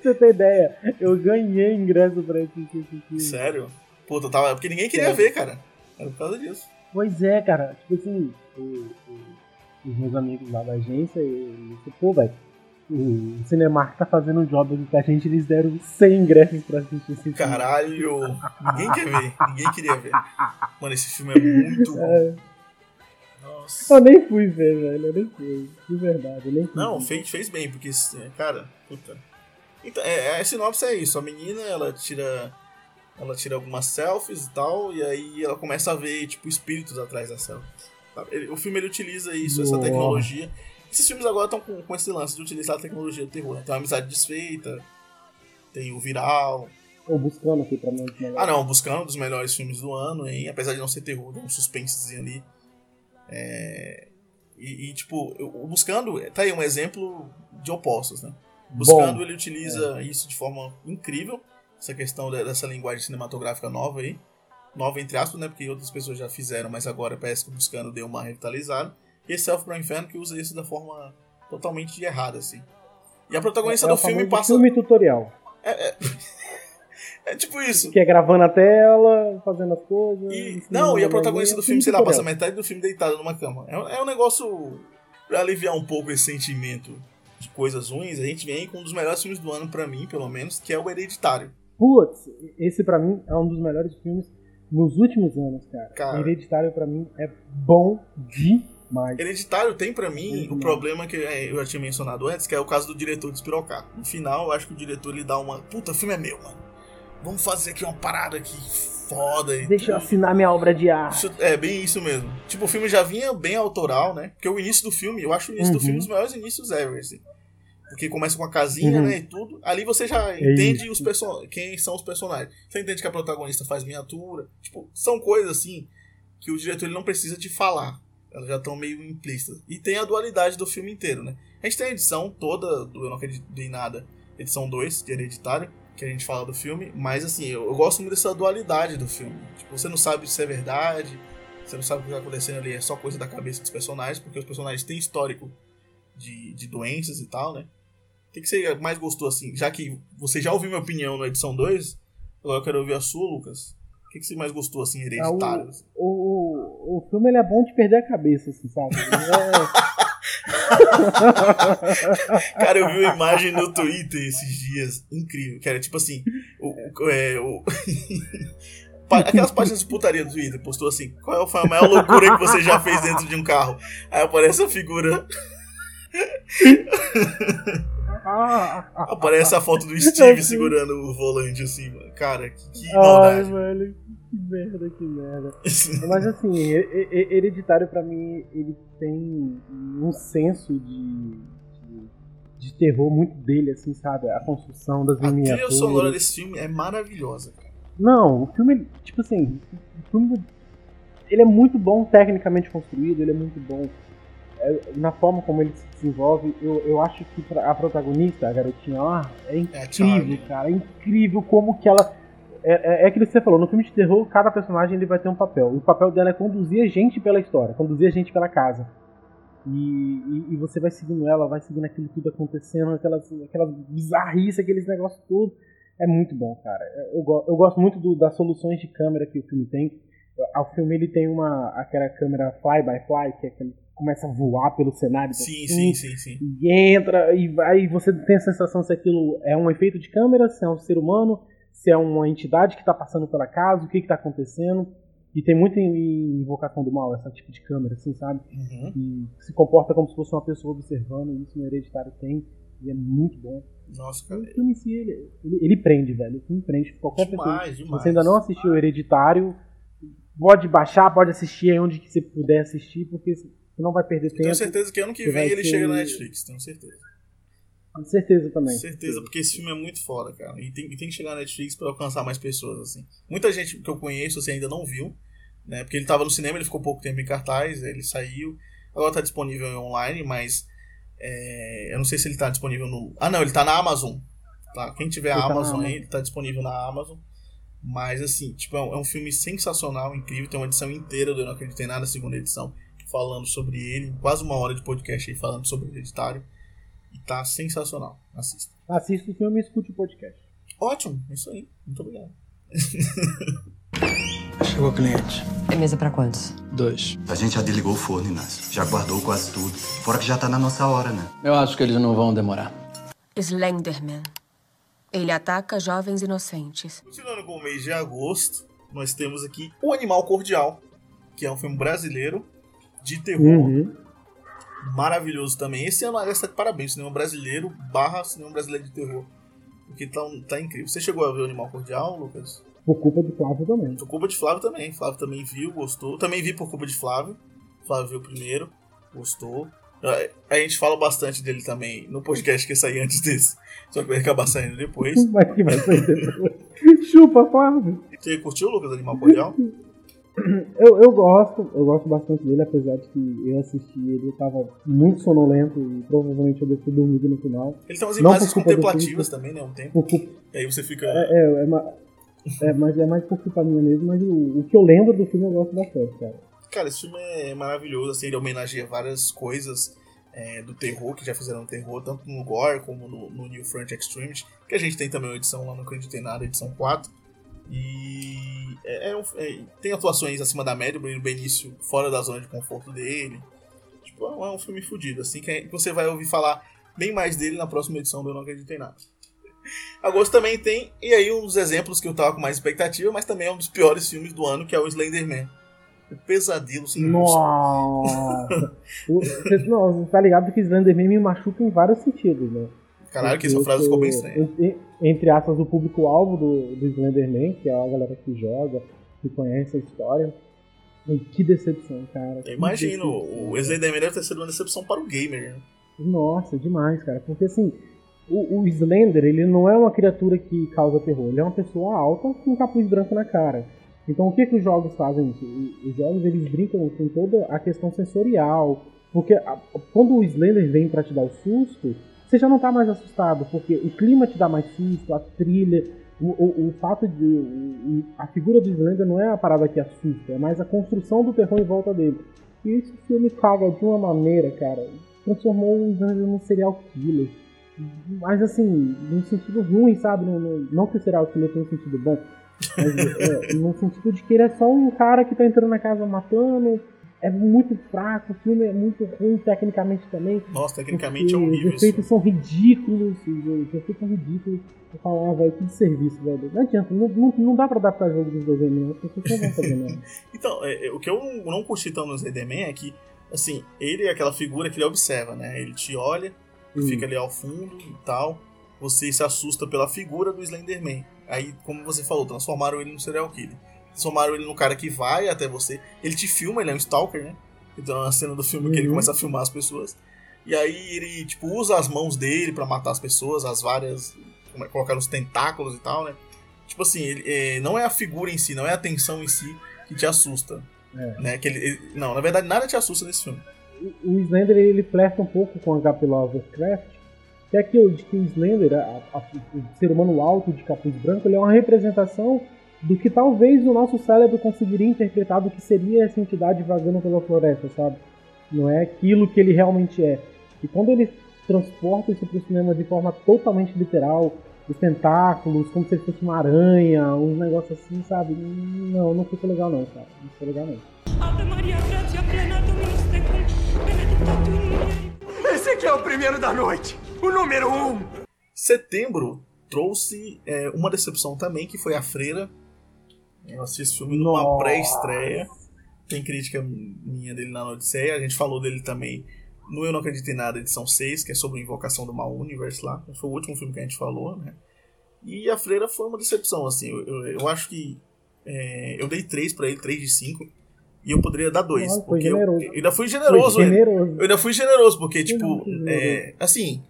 você tem ideia, eu ganhei ingresso pra esse filme. Sério? Puta, tava. Porque ninguém queria ver, cara. Era por causa disso. Pois é, cara. Tipo assim, os meus amigos lá da agência, e disse, pô, velho, o Cinemark tá fazendo um job aqui com a gente, eles deram 100 ingressos pra assistir esse filme. Caralho! Ninguém quer ver, ninguém queria ver. Mano, esse filme é muito bom. É. Nossa. Eu nem fui ver, velho, eu nem fui. De verdade, eu nem fui. Não, fez, fez bem, porque, cara, puta. Então, é, a sinopse é isso, a menina, ela tira ela tira algumas selfies e tal, e aí ela começa a ver, tipo, espíritos atrás da selfie. O filme ele utiliza isso, essa tecnologia. Esses filmes agora estão com, com esse lance de utilizar a tecnologia do terror. Né? Tem a Amizade Desfeita, tem o Viral. Ou Buscando aqui pra mim. Ah não, Buscando, um dos melhores filmes do ano, hein? apesar de não ser terror, tem um suspensezinho ali. É... E, e, tipo, o Buscando tá aí um exemplo de opostos, né? Buscando, Bom, ele utiliza é. isso de forma incrível essa questão dessa linguagem cinematográfica nova aí. Nova entre aspas, né? Porque outras pessoas já fizeram, mas agora parece que o Buscando deu uma revitalizada. E Self pro Inferno que usa isso da forma totalmente errada, assim. E a protagonista é, é do filme passa. filme tutorial. É, é... é, tipo isso. Que é gravando a tela, fazendo as coisas. E... Não, e a protagonista do filme, sei lá, passa metade do filme deitada numa cama. É, é um negócio pra aliviar um pouco esse sentimento de coisas ruins. A gente vem com um dos melhores filmes do ano, para mim, pelo menos, que é o Hereditário. Putz, esse para mim é um dos melhores filmes nos últimos anos, cara. cara Hereditário para mim é bom demais. Hereditário tem para mim o problema que é, eu já tinha mencionado antes, que é o caso do diretor despirocar. No final, eu acho que o diretor ele dá uma. Puta, o filme é meu, mano. Vamos fazer aqui uma parada aqui foda. Deixa eu assinar minha obra de arte. É, bem isso mesmo. Tipo, o filme já vinha bem autoral, né? Porque o início do filme, eu acho o início uhum. do filme um dos maiores inícios ever, assim. Porque começa com a casinha, uhum. né, e tudo. Ali você já é entende os person quem são os personagens. Você entende que a protagonista faz miniatura. Tipo, são coisas assim que o diretor ele não precisa te falar. Elas já estão meio implícitas. E tem a dualidade do filme inteiro, né? A gente tem a edição toda do Eu Não Acredito em Nada, edição 2, de Hereditário, que a gente fala do filme. Mas, assim, eu, eu gosto muito dessa dualidade do filme. Tipo, você não sabe se é verdade, você não sabe o que está acontecendo ali, é só coisa da cabeça dos personagens, porque os personagens têm histórico de, de doenças e tal, né? O que, que você mais gostou, assim? Já que você já ouviu minha opinião na edição 2, agora eu quero ouvir a sua, Lucas. O que, que você mais gostou, assim, hereditário? Ah, o, o, o, filme ele é bom de perder a cabeça, assim, sabe? É... Cara, eu vi uma imagem no Twitter esses dias, incrível, era tipo assim, o, o, é, o... aquelas páginas de putaria do Twitter, postou assim, qual foi a maior loucura que você já fez dentro de um carro? Aí aparece a figura Aparece a foto do Steve segurando o volante assim, mano. Cara, que, que Ai, velho, que merda, que merda. Mas assim, Hereditário pra mim, ele tem um senso de, de, de terror muito dele, assim, sabe? A construção das a miniaturas. A trilha sonora desse filme é maravilhosa, cara. Não, o filme, tipo assim, o filme, ele é muito bom tecnicamente construído, ele é muito bom na forma como ele se desenvolve, eu, eu acho que a protagonista, a garotinha lá, é, é incrível, é cara. É incrível como que ela. É, é, é aquilo que você falou, no filme de terror, cada personagem ele vai ter um papel. E o papel dela é conduzir a gente pela história, conduzir a gente pela casa. E, e, e você vai seguindo ela, vai seguindo aquilo tudo acontecendo, aquelas, aquelas bizarrices, aqueles negócios todos. É muito bom, cara. Eu, eu gosto muito do, das soluções de câmera que o filme tem. O filme ele tem uma aquela câmera fly by fly, que é aquele começa a voar pelo cenário. Sim, assim, sim, sim, sim. E entra, e vai, você tem a sensação se aquilo é um efeito de câmera, se é um ser humano, se é uma entidade que está passando pela casa, o que está acontecendo. E tem muito em, Invocação do Mal, essa tipo de câmera, assim, sabe? Uhum. Que se comporta como se fosse uma pessoa observando, e isso no Hereditário tem, e é muito bom. Nossa, cara. O filme em si, ele, ele, ele prende, velho. O filme prende qualquer Demais, pessoa. Se demais. você ainda não assistiu o Hereditário, pode baixar, pode assistir aí onde que você puder assistir, porque você não vai perder tempo. Tenho certeza que ano que vem ele ter- chega na Netflix, tenho certeza. Com certeza também. Certeza, porque esse filme é muito foda, cara. E tem, tem que chegar na Netflix pra alcançar mais pessoas, assim. Muita gente que eu conheço, assim, ainda não viu, né? Porque ele tava no cinema, ele ficou pouco tempo em cartaz, ele saiu. Agora tá disponível online, mas é, eu não sei se ele tá disponível no... Ah, não, ele tá na Amazon. Tá? Quem tiver Ele a tá na Amazon aí, Amazon. ele tá disponível na Amazon. Mas, assim, tipo, é um, é um filme sensacional, incrível. Tem uma edição inteira do Eu Não Acreditei Nada, a segunda edição, falando sobre ele. Quase uma hora de podcast aí falando sobre o Hereditário. E tá sensacional. Assista. Assista o filme e escute o podcast. Ótimo, isso aí. Muito obrigado. Chegou o cliente. É mesa pra quantos? Dois. A gente já desligou o forno, Inácio. Já guardou quase tudo. Fora que já tá na nossa hora, né? Eu acho que eles não vão demorar. Slenderman. Ele ataca jovens inocentes. Continuando com o mês de agosto, nós temos aqui O Animal Cordial, que é um filme brasileiro de terror. Uhum. Maravilhoso também. Esse ano, aliás, tá de parabéns. Cinema brasileiro barra cinema brasileiro de terror. Porque tá, tá incrível. Você chegou a ver O Animal Cordial, Lucas? Por culpa do Flávio também. Por culpa de Flávio também. Flávio também viu, gostou. Também vi por culpa de Flávio. Flávio viu primeiro, gostou. A gente fala bastante dele também no podcast que ia sair antes desse. Só que vai acabar saindo depois. Mas que vai sair depois. Chupa, Flávio. Você curtiu, Lucas, Animal Cordial? Eu, eu gosto, eu gosto bastante dele, apesar de que eu assisti ele, tava muito sonolento e provavelmente eu ter dormido no final. Ele tem umas Não imagens contemplativas filme, também, né? Um tempo. culpa- E aí você fica. É, é, é, ma- é, mas é mais por culpa minha mesmo, mas o, o que eu lembro do filme eu gosto bastante, cara. Cara, esse filme é maravilhoso, assim, ele homenageia várias coisas é, do terror, que já fizeram terror, tanto no Gore como no, no New Front Extremity, que a gente tem também uma edição lá no Acreditei Nada, edição 4. E é, é é- tem atuações acima da média, o Bruno Benício fora da zona de conforto dele. Tipo, é um, é filme fodido, assim, que você vai ouvir falar bem mais dele na próxima edição do Eu Não Acreditei Nada. Agosto também tem, e aí um dos exemplos que eu tava com mais expectativa, mas também é um dos piores filmes do ano, que é o Slenderman. O pesadelo sem Nossa! Você não, você tá ligado que Slenderman me machuca em vários sentidos, né? Caralho, que essa frase ficou bem estranha. en- Entre aspas, o público-alvo do, do Slenderman, que é a galera que joga, que conhece a história. E que decepção, cara. Eu imagino, decepção, o Slenderman deve ter sido uma decepção para o gamer, né? Nossa, demais, cara. Porque assim, o, o Slender, ele não é uma criatura que causa terror. Ele é uma pessoa alta com um capuz branco na cara. Então o que, que os jogos fazem isso? Os jogos eles brincam com toda a questão sensorial. Porque a- quando o Slender vem pra te dar o susto, você já não tá mais assustado. Porque o clima te dá mais susto, a trilha. O, o, o fato de. o- a figura do Slender não é a parada que assusta, é mais a construção do terror em volta dele. E esse filme caga de uma maneira, cara. Transformou o Slender num serial killer. Mas assim, num sentido ruim, sabe? Não, não, não que o serial killer tenha um sentido bom. Mas é, no sentido de que ele é só um cara que tá entrando na casa matando. É muito fraco, o filme é muito ruim tecnicamente também. Nossa, tecnicamente é porque horrível Os efeitos são ridículos, os efeitos são ridículos. Eu falava, velho, que serviço, velho. Não adianta, não, não, não dá pra adaptar jogo dos dois não, pessoas não vão fazer nada. Então, é, é, o que eu não, curti tão no Slenderman é que, assim, ele é aquela figura que ele observa, né? Ele te olha, Hum. fica ali ao fundo e tal. Você se assusta pela figura do Slenderman. Aí, como você falou, transformaram ele no serial killer. Transformaram ele no cara que vai até você. Ele te filma, ele é um stalker, né? Então é uma cena do filme que ele Uhum. começa a filmar as pessoas. E aí ele, tipo, usa as mãos dele pra matar as pessoas, as várias. como é, Colocar os tentáculos e tal, né? Tipo assim, ele, é, não é a figura em si, não é a tensão em si que te assusta. É. Né? Que ele, ele- não, na verdade nada te assusta nesse filme. o Slender ele flerta um pouco com H.P. Lovecraft, que é aquilo de que o Slender, a- a- o ser humano alto de capuz branco, ele é uma representação do que talvez o nosso cérebro conseguiria interpretar do que seria essa entidade vagando pela floresta, sabe? Não é aquilo que ele realmente é. E quando ele transporta isso para o cinema de forma totalmente literal, os tentáculos, como se ele fosse uma aranha, uns negócios assim, sabe? Não, não ficou legal não, cara. Não ficou legal não. Esse aqui é o primeiro da noite. O número um. Setembro trouxe é, uma decepção também, que foi a Freira. Eu assisti filme numa Nossa. pré-estreia. Tem crítica minha dele na Odisseia. A gente falou dele também no Eu Não Acredito em Nada, edição 6, que é sobre a invocação do Mal Universe lá. Foi o último filme que a gente falou, né? E a Freira foi uma decepção, assim. Eu, eu, eu acho que é, eu dei 3 pra ele, 3 de 5. E eu poderia dar 2. Nossa, foi porque eu, eu ainda fui generoso. Generoso. Eu ainda fui generoso, porque, tipo, é, assim,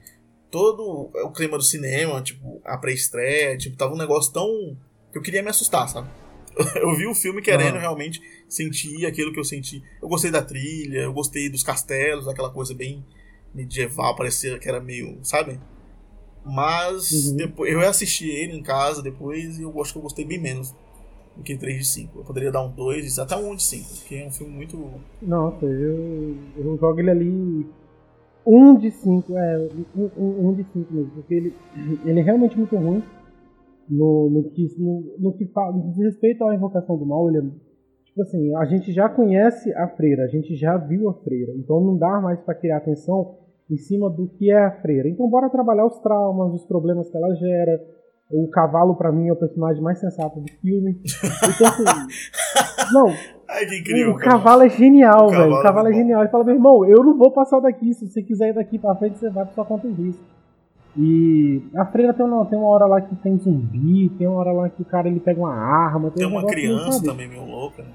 todo o clima do cinema, tipo, a pré-estreia, tipo, tava um negócio tão. que eu queria me assustar, sabe? Eu vi o filme querendo Aham. realmente sentir aquilo que eu senti. Eu gostei da trilha, eu gostei dos castelos, aquela coisa bem medieval, parecia que era meio, sabe? Mas Uhum. depois eu assisti ele em casa depois e eu acho que eu gostei bem menos do que 3 de 5. Eu poderia dar um 2, até um de 5, porque é um filme muito. Nossa, eu, eu jogo ele ali. Um de cinco, é, um, um, um de cinco mesmo, porque ele, ele é realmente muito ruim no, no, que, no, no que fala, no que diz respeito à invocação do mal, ele é, tipo assim, a gente já conhece a freira, a gente já viu a freira, então não dá mais para criar atenção em cima do que é a freira. Então bora trabalhar os traumas, os problemas que ela gera. O cavalo pra mim é o personagem mais sensato do filme. Então assim, não, Ai, que incrível. o cavalo é genial, O velho. cavalo O cavalo é é genial. Ele fala, meu irmão, eu não vou passar daqui. Se você quiser ir daqui pra frente, você vai por sua conta e risco. E a freira tem uma, tem uma hora lá que tem zumbi, tem uma hora lá que o cara ele pega uma arma. Tem, Tem um uma criança também meio louca, né?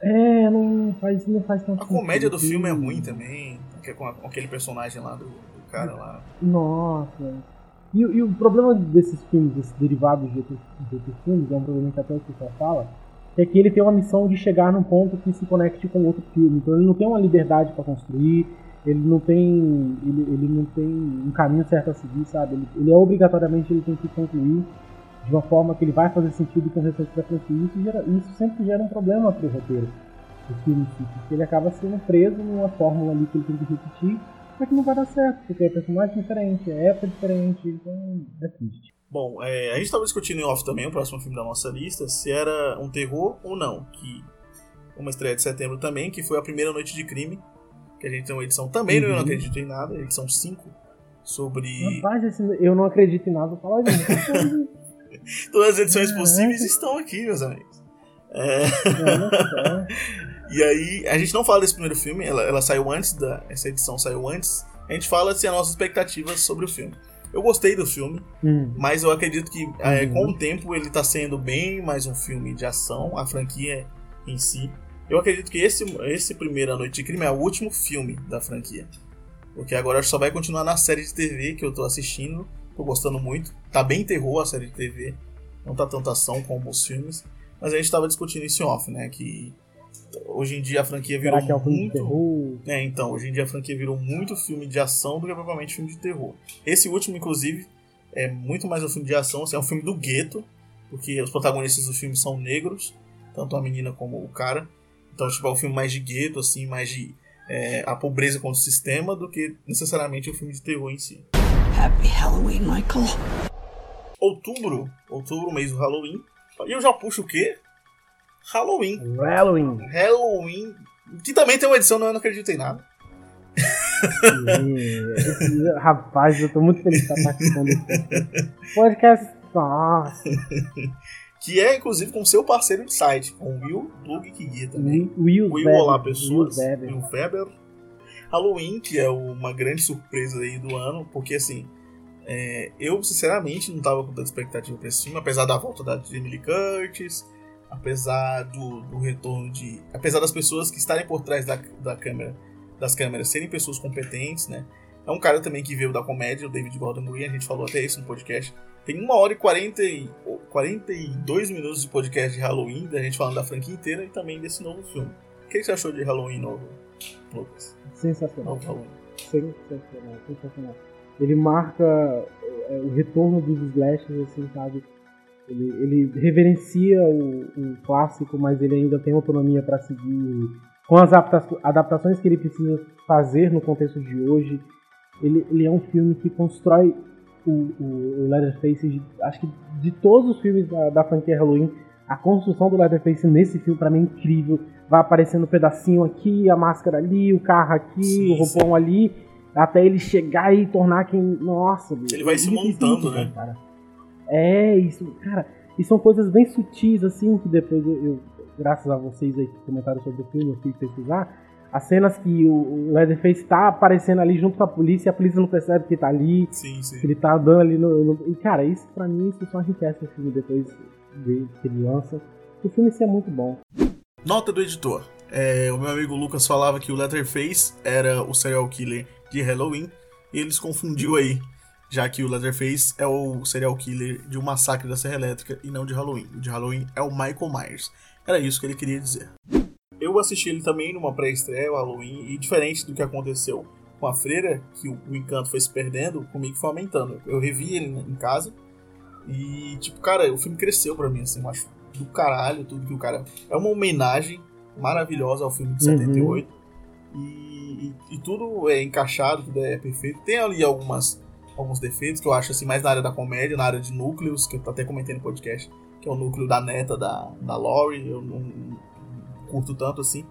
É, não faz, não faz tanto A comédia do sentido. filme é ruim também, é com aquele personagem lá do, do cara lá. Nossa. E, e o problema desses filmes, desses derivados de outros, de outros filmes, é um problema que até o pessoal fala, é que ele tem uma missão de chegar num ponto que se conecte com outro filme. Então ele não tem uma liberdade para construir, ele não tem. Ele, ele não tem um caminho certo a seguir, sabe? Ele, ele é obrigatoriamente ele tem que concluir de uma forma que ele vai fazer sentido com o restante da franquia. Isso, gera, isso sempre gera um problema pro roteiro do filme, porque ele acaba sendo preso numa fórmula ali que ele tem que repetir, só que não vai dar certo, porque é personagem diferente, é época diferente, então é triste. Bom, é, a gente estava discutindo em off também, o próximo filme da nossa lista, se era um terror ou não. Que uma estreia de setembro também, que foi a primeira noite de crime. Que a gente tem uma edição também, no Eu Não Uhum. Acredito em Nada, edição 5, sobre. Rapaz, esse- eu não acredito em nada, falar disso. Todas as edições possíveis estão aqui, meus amigos. É, e aí, a gente não fala desse primeiro filme, ela, ela saiu antes da. Essa edição saiu antes. A gente fala assim, as nossas expectativas sobre o filme. Eu gostei do filme, Hum. mas eu acredito que é, Uhum. com o tempo ele tá sendo bem mais um filme de ação, a franquia em si. Eu acredito que esse, esse primeiro A Noite de Crime é o último filme da franquia. Porque agora só vai continuar na série de TV que eu tô assistindo. Tô gostando muito. Tá bem terror a série de TV. Não tá tanta ação como os filmes. Mas a gente tava discutindo isso em off, né? Que hoje em dia a franquia virou Será que é um muito. terror? É, então, hoje em dia a franquia virou muito filme de ação do que propriamente filme de terror. Esse último, inclusive, é muito mais um filme de ação, assim, é um filme do gueto, porque os protagonistas do filme são negros, tanto a menina como o cara. Então, tipo, é um filme mais de gueto, assim, mais de é, a pobreza contra o sistema, do que necessariamente um filme de terror em si. Happy Halloween, Michael. Outubro, outubro, mês do Halloween. E eu já puxo o quê? Halloween. Halloween. Halloween. Que também tem uma edição, não, eu não acredito em nada. Rapaz, eu tô muito feliz de estar participando desse podcast. Nossa, Que é, inclusive, com seu parceiro de site, com o Will Plug que guia também. Will Will Weber, Olá Pessoas, Will Weber. Will Weber. Halloween, que é uma grande surpresa aí do ano, porque assim, é, eu sinceramente não tava com tanta expectativa pra esse filme, apesar da volta da Jamie Lee Curtis, apesar do, do retorno de. Apesar das pessoas que estarem por trás da, da câmera, das câmeras serem pessoas competentes, né? É um cara também que veio da comédia, o David Gordon Green, a gente falou até isso no podcast. Tem uma hora e 40 e 42 minutos de podcast de Halloween, da gente falando da franquia inteira e também desse novo filme. O que você achou de Halloween novo, Lucas? sensacional. Novo Halloween. Sensacional, sensacional. Ele marca é, o retorno dos slashers, assim, sabe? Ele, ele reverencia o, o clássico, mas ele ainda tem autonomia para seguir com as adapta- adaptações que ele precisa fazer no contexto de hoje. Ele, ele é um filme que constrói o, o, o Leatherface, acho que de todos os filmes da, da franquia Halloween, a construção do Leatherface nesse filme pra mim é incrível. Vai aparecendo um pedacinho aqui, a máscara ali, o carro aqui, Sim, o roupão ali, até ele chegar e tornar quem. Nossa, Ele vai se é montando, muito né? Cara. É, isso, cara. E são coisas bem sutis, assim, que depois eu, eu graças a vocês aí que comentaram sobre o filme, eu fui pesquisar. As cenas que o Leatherface tá aparecendo ali junto com a polícia e a polícia não percebe que tá ali. Sim, sim. Que ele tá andando ali no, no. E cara, isso pra mim isso só enriquece o filme depois de, que ele lança. O filme isso é muito bom. Nota do editor. É, o meu amigo Lucas falava que o Leatherface era o serial killer de Halloween. E eles confundiu aí. Já que o Leatherface é o serial killer de um massacre da Serra Elétrica e não de Halloween. O de Halloween é o Michael Myers. Era isso que ele queria dizer. Eu assisti ele também numa pré-estreia, o Halloween, e diferente do que aconteceu com a freira, que o, o, encanto foi se perdendo, comigo foi aumentando. Eu revi ele em casa e, tipo, cara, o filme cresceu pra mim, assim, eu acho do caralho tudo que o cara. É uma homenagem maravilhosa ao filme de 78. Uhum. E, e, e, tudo é encaixado, tudo é perfeito. Tem ali algumas, alguns defeitos que eu acho assim, mais na área da comédia, na área de núcleos, que eu até comentei no podcast, que é o núcleo da neta da, da Laurie. Eu não, curto tanto assim.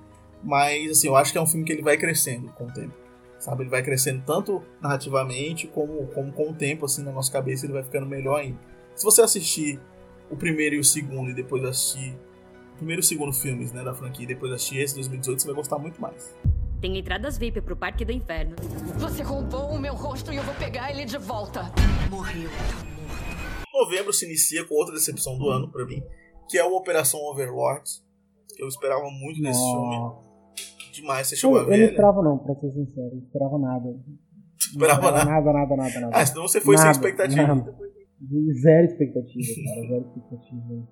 Mas, assim, eu acho que é um filme que ele vai crescendo com o tempo. Sabe? Ele vai crescendo tanto narrativamente como, como com o tempo, assim, na nossa cabeça ele vai ficando melhor ainda. Se você assistir o primeiro e o segundo e depois assistir o primeiro e o segundo filmes, né, da franquia e depois assistir esse 2018, você vai gostar muito mais. Tem entradas VIP pro Parque do Inferno. Você roubou o meu rosto e eu vou pegar ele de volta. Morreu, tá morto. Novembro se inicia com outra decepção do ano para mim, que é o Operação Overlord, eu esperava muito desse filme. Demais, você chegou eu, a ver? Eu não esperava não, pra ser sincero. Eu esperava nada. Esperava, esperava nada. nada? Nada, nada, nada, Ah, senão você foi nada, sem expectativa. Nada. Zero expectativa, cara. Zero expectativa.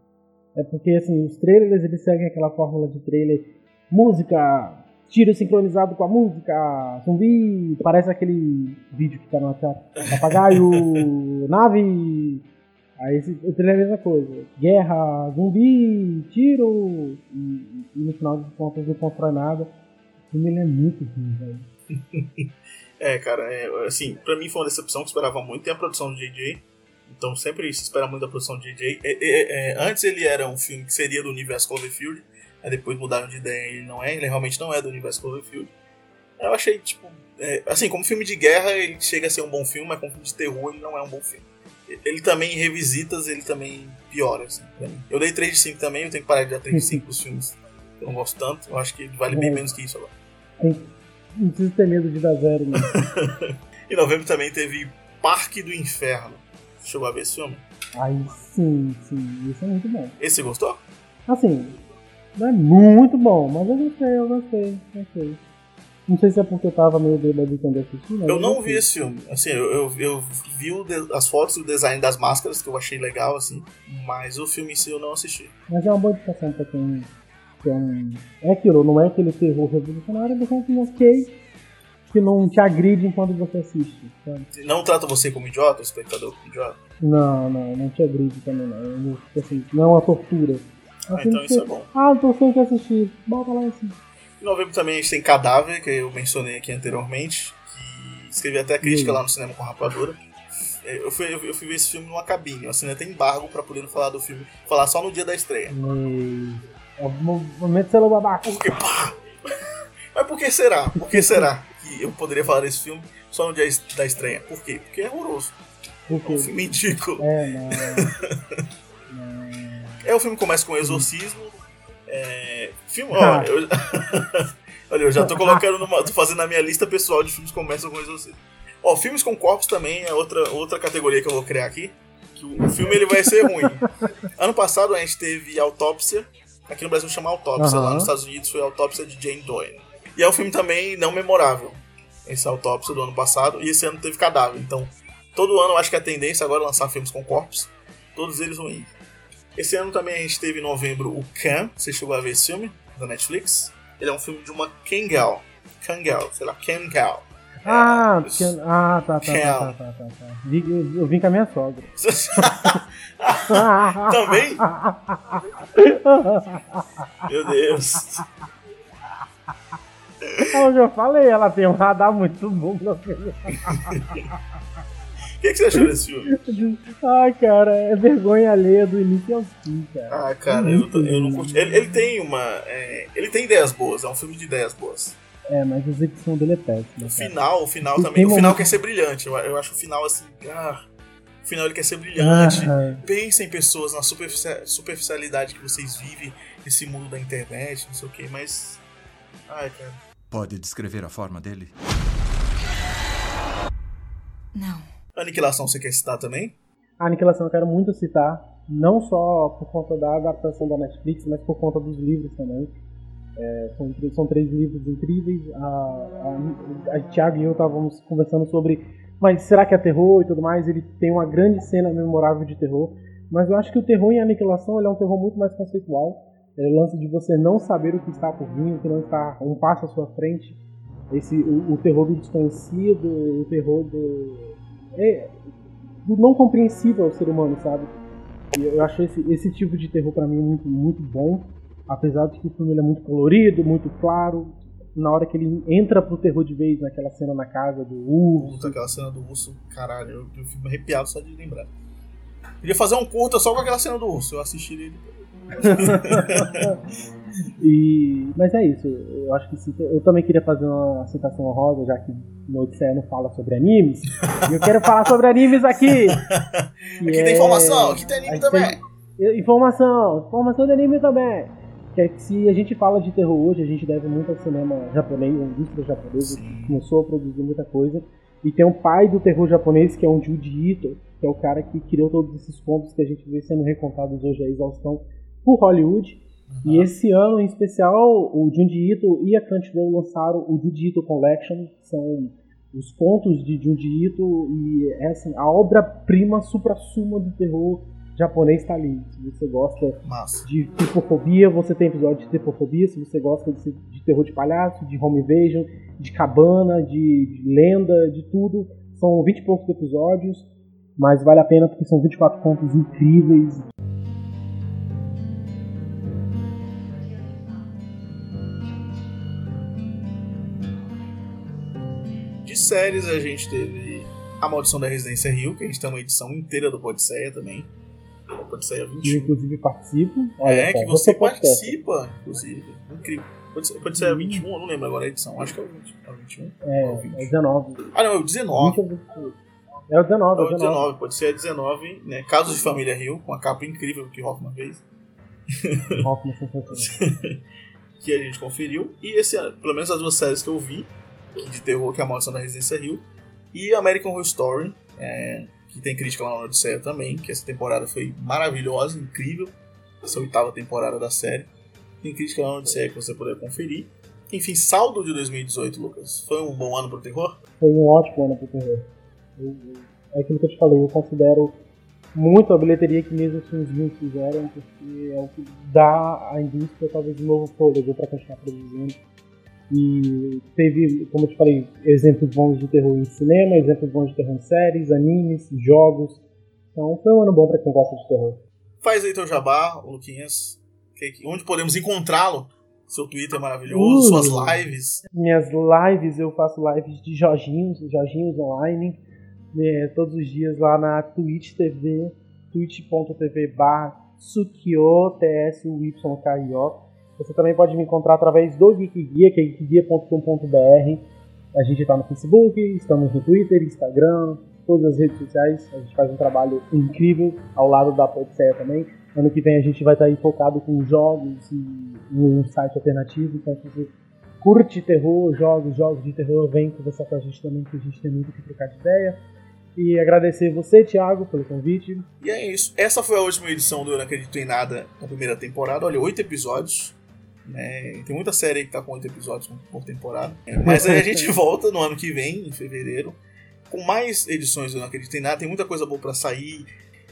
É porque, assim, os trailers, eles seguem aquela fórmula de trailer. Música, tiro sincronizado com a música, zumbi, parece aquele vídeo que tá no WhatsApp. Papagaio, nave, Aí o trailer é a mesma coisa. Guerra, zumbi, tiro. E, e no final das contas não constrói nada. O filme é muito ruim, velho. é, cara, é, assim, pra mim foi uma decepção que esperava muito. Tem a produção do JJ. Então sempre se espera muito da produção do JJ. É, é, é, antes ele era um filme que seria do universo Cloverfield. Aí depois mudaram de ideia ele não é. Ele realmente não é do universo Cloverfield. Eu achei, tipo. É, assim, como filme de guerra, ele chega a ser um bom filme, mas como filme de terror, ele não é um bom filme ele também, em revisitas, ele também piora, assim, Eu dei 3 de 5 também, eu tenho que parar de dar 3 de 5 pros filmes. Eu não gosto tanto, eu acho que vale bem menos que isso agora. Não preciso ter medo de dar zero, né? em novembro também teve Parque do Inferno. Chegou a ver esse filme? Aí sim, sim, isso é muito bom. Esse você gostou? Assim, não é muito bom, mas eu gostei, eu gostei, gostei. Não sei se é porque eu tava meio bêbado quando assisti, né? Eu não vi esse filme. Assim, eu, eu, eu vi as fotos e o design das máscaras, que eu achei legal, assim. Mas o filme em si eu não assisti. Mas é uma boa indicação pra quem. Que é, um... é aquilo, não é aquele terror revolucionário, mas é um filme ok que não te agride enquanto você assiste. Sabe? Não trata você como idiota, o espectador como idiota? Não, não, não te agride também, não. Assim, não é uma tortura. Ah, então isso é bom. Ah, tô sem que assistir. Bota lá assim. Em novembro também a gente tem Cadáver, que eu mencionei aqui anteriormente, que escrevi até crítica lá no cinema com rapadura. É, eu fui, eu fui ver esse filme numa cabine, eu assinei até embargo pra poder falar do filme, falar só no dia da estreia. É o momento celular babaca. Porque, pá! Mas por que será? Por que será que eu poderia falar desse filme só no dia da estreia? Por quê? Porque é horroroso. Por quê? É um filme ridículo. É, não. não. É, o filme começa com um exorcismo, é, filme, ó, eu, olha, eu já tô colocando numa, tô fazendo a minha lista pessoal de filmes que começam com exorcismo. Ó, filmes com corpos também é outra, outra categoria que eu vou criar aqui. Que o, o filme ele vai ser ruim. ano passado a gente teve Autópsia, aqui no Brasil chama Autópsia, uhum. lá nos Estados Unidos foi Autópsia de Jane Doyle. E é um filme também não memorável, esse Autópsia do ano passado, e esse ano teve Cadáver. Então, todo ano eu acho que a tendência agora é lançar filmes com corpos, todos eles ruins. Esse ano também a gente teve em novembro o Can. Você chegou a ver esse filme? Da Netflix. Ele é um filme de uma Kangal. Kangal, sei lá, Kangal. Ah, é, can... ah tá, tá, tá, tá, tá, tá, tá. Eu, eu vim com a minha sogra. Também? Meu Deus. Eu já falei, ela tem um radar muito bom. O que, que, você achou desse filme? Ai, cara, é vergonha alheia do início ao fim, cara. Ah, cara, eu, eu, não curti. Ele, ele tem uma. É, ele tem ideias boas, é um filme de ideias boas. É, mas a execução dele é péssima. O final, o final também. O final quer ser brilhante. Eu, eu acho o final assim. Ah, No final ele quer ser brilhante. Ah, Pensa em pessoas, na superfici- superficialidade que vocês vivem nesse mundo da internet, não sei o que, mas. Ai, cara. Pode descrever a forma dele? Não. Aniquilação você quer citar também? A Aniquilação eu quero muito citar, não só por conta da adaptação da Netflix, mas por conta dos livros também. É, são, são três livros incríveis. A, a, a Thiago e eu estávamos conversando sobre, mas será que é terror e tudo mais? Ele tem uma grande cena memorável de terror, mas eu acho que o terror em Aniquilação é um terror muito mais conceitual. É o lance de você não saber o que está por vir, o que não está um passo à sua frente. Esse, o, o terror do desconhecido, o terror do. É, do não compreensível ao ser humano, sabe? E eu acho esse, esse tipo de terror pra mim muito, muito bom. Apesar de que o filme ele é muito colorido, muito claro. Na hora que ele entra pro terror de vez, naquela cena na casa do urso. Puta, aquela cena do urso, caralho, eu, eu fico arrepiado só de lembrar. Podia fazer um curta só com aquela cena do urso, eu assistiria e, mas é isso, eu acho que sim, eu também queria fazer uma citação honrosa, já que no Odisseia não fala sobre animes. e eu quero falar sobre animes aqui! Aqui tem informação, aqui tem anime também. Tem informação, informação de anime também. Que é que se a gente fala de terror hoje, a gente deve muito ao cinema japonês, à indústria japonesa, que começou a produzir muita coisa. E tem um pai do terror japonês, que é um Juji Ito, que é o cara que criou todos esses contos que a gente vê sendo recontados hoje à exaustão por Hollywood. Uhum. E esse ano, em especial, o Junji Ito e a Crunchyroll lançaram o Junji Ito Collection, que são os contos de Junji Ito e é assim, a obra-prima supra-suma do terror japonês está ali. Se você gosta Massa. de tripofobia, você tem episódio de tripofobia. Se você gosta de, de terror de palhaço, de home invasion, de cabana, de, de lenda, de tudo, são 20 e poucos episódios, mas vale a pena porque são 24 contos incríveis. Séries a gente teve A Maldição da Residência Rio, que a gente tem uma edição inteira do Podseia também. Podseia 21. Eu, inclusive, participo. é, só, que você participa, inclusive. Incrível. Podseia 21, eu não lembro agora a edição. Acho que é o 20, é o 21. É, ou o 20. é 19. Ah, não, é o 19. 20 é o 19, é o 19. Pode ser 19, né? Casos de Família Rio, com a capa incrível que Hoffman fez. Hoffman que a gente conferiu. E esse, pelo menos as duas séries que eu vi, de terror, que é a Maldição da Residência Rio, e American Horror Story, é, que tem crítica lá na Odisseia também, que essa temporada foi maravilhosa, incrível. Essa oitava temporada da série. Tem crítica lá na Odisseia que você puder conferir. Enfim, saldo de 2018, Lucas. Foi um bom ano pro terror? Foi um ótimo ano pro terror. Eu, eu, é aquilo que eu te falei, eu considero muito a bilheteria que mesmo os filmes fizeram, porque é o que dá à indústria talvez um novo fôlego para continuar produzindo. E teve, como eu te falei, exemplos bons de terror em cinema, exemplos bons de terror em séries, animes, jogos. Então foi um ano bom para quem gosta de terror. Faz aí teu jabá, Luquinhas. Onde podemos encontrá-lo? Seu Twitter é maravilhoso, uh, suas lives. Minhas lives, eu faço lives de Jorginhos, Jorginhos Online, né, todos os dias lá na Twitch TV, twitch.tv barra Tsukio, T-S-U-Y-K-I-O. Você também pode me encontrar através do Geek Guia, que é geekguia.com.br. A gente está no Facebook, estamos no Twitter, Instagram, todas as redes sociais. A gente faz um trabalho incrível ao lado da Podseia também. Ano que vem a gente vai estar aí focado com jogos e um site alternativo. Então, se você curte terror, jogos, jogos de terror, vem conversar com a gente também, que a gente tem muito que trocar de ideia. E agradecer você, Thiago, pelo convite. E é isso. Essa foi a última edição do Eu Não Acredito em Nada da primeira temporada. Olha, oito episódios. Né? Tem muita série que tá com oito episódios por temporada. Mas aí a gente volta no ano que vem, em fevereiro, com mais edições do Eu Não Acredito em Nada. Tem muita coisa boa para sair.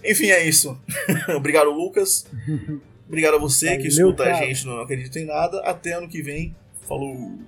Enfim, é isso. Obrigado, Lucas. Obrigado a você Valeu, que escuta cara. a gente no Não Acredito em Nada. Até ano que vem. Falou!